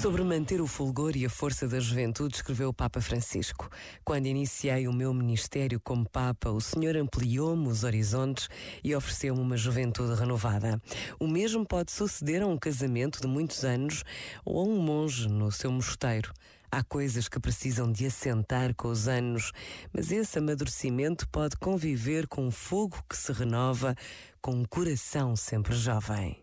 Sobre manter o fulgor e a força da juventude, escreveu o Papa Francisco. Quando iniciei o meu ministério como Papa, o Senhor ampliou-me os horizontes e ofereceu-me uma juventude renovada. O mesmo pode suceder a um casamento de muitos anos ou a um monge no seu mosteiro. Há coisas que precisam de assentar com os anos, mas esse amadurecimento pode conviver com um fogo que se renova, com um coração sempre jovem.